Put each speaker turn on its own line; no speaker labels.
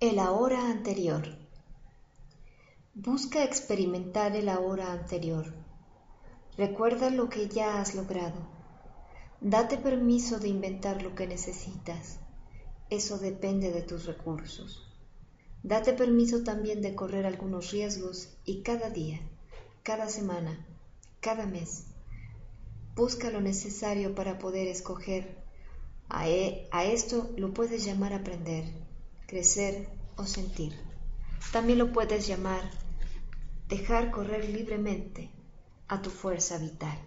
El ahora anterior. Busca experimentar el ahora anterior. Recuerda lo que ya has logrado. Date permiso de inventar lo que necesitas. Eso depende de tus recursos. Date permiso también de correr algunos riesgos y cada día, cada semana, cada mes, busca lo necesario para poder escoger. A, e, a esto lo puedes llamar aprender crecer o sentir. También lo puedes llamar dejar correr libremente a tu fuerza vital.